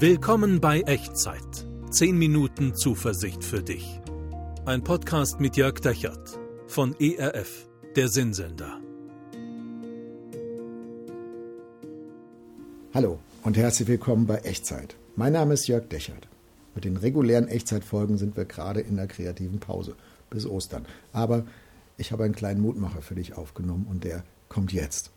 Willkommen bei Echtzeit. 10 Minuten Zuversicht für dich. Ein Podcast mit Jörg Dechert von ERF, der Sinnsender. Hallo und herzlich willkommen bei Echtzeit. Mein Name ist Jörg Dechert. Mit den regulären Echtzeitfolgen sind wir gerade in der kreativen Pause bis Ostern. Aber ich habe einen kleinen Mutmacher für dich aufgenommen und der kommt jetzt.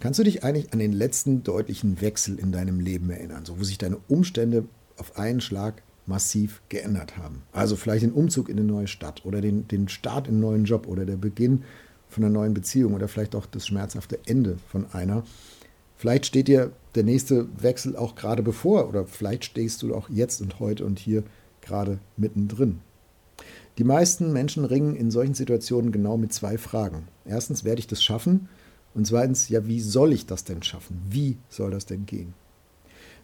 Kannst du dich eigentlich an den letzten deutlichen Wechsel in deinem Leben erinnern, so wo sich deine Umstände auf einen Schlag massiv geändert haben? Also vielleicht den Umzug in eine neue Stadt oder den, den Start in einen neuen Job oder der Beginn von einer neuen Beziehung oder vielleicht auch das schmerzhafte Ende von einer. Vielleicht steht dir der nächste Wechsel auch gerade bevor oder vielleicht stehst du auch jetzt und heute und hier gerade mittendrin. Die meisten Menschen ringen in solchen Situationen genau mit zwei Fragen. Erstens, werde ich das schaffen? Und zweitens, ja, wie soll ich das denn schaffen? Wie soll das denn gehen?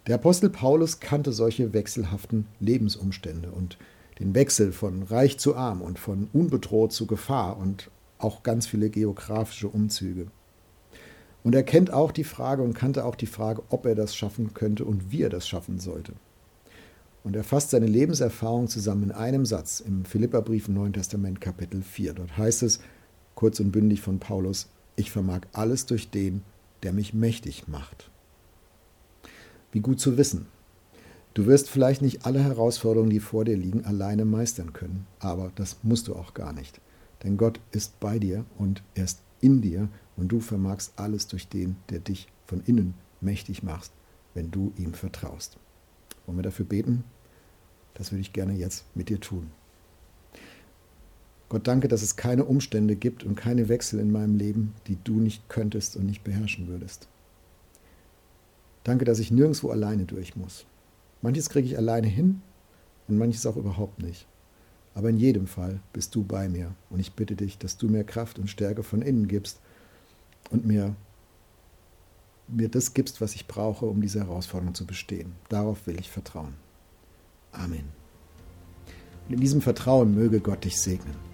Der Apostel Paulus kannte solche wechselhaften Lebensumstände und den Wechsel von reich zu arm und von unbedroht zu Gefahr und auch ganz viele geografische Umzüge. Und er kennt auch die Frage und kannte auch die Frage, ob er das schaffen könnte und wie er das schaffen sollte. Und er fasst seine Lebenserfahrung zusammen in einem Satz im Philipperbrief im Neuen Testament Kapitel 4. Dort heißt es kurz und bündig von Paulus, ich vermag alles durch den, der mich mächtig macht. Wie gut zu wissen. Du wirst vielleicht nicht alle Herausforderungen, die vor dir liegen, alleine meistern können, aber das musst du auch gar nicht. Denn Gott ist bei dir und er ist in dir und du vermagst alles durch den, der dich von innen mächtig macht, wenn du ihm vertraust. Wollen wir dafür beten? Das würde ich gerne jetzt mit dir tun. Gott danke, dass es keine Umstände gibt und keine Wechsel in meinem Leben, die du nicht könntest und nicht beherrschen würdest. Danke, dass ich nirgendwo alleine durch muss. Manches kriege ich alleine hin und manches auch überhaupt nicht. Aber in jedem Fall bist du bei mir und ich bitte dich, dass du mir Kraft und Stärke von innen gibst und mir, mir das gibst, was ich brauche, um diese Herausforderung zu bestehen. Darauf will ich vertrauen. Amen. Und in diesem Vertrauen möge Gott dich segnen.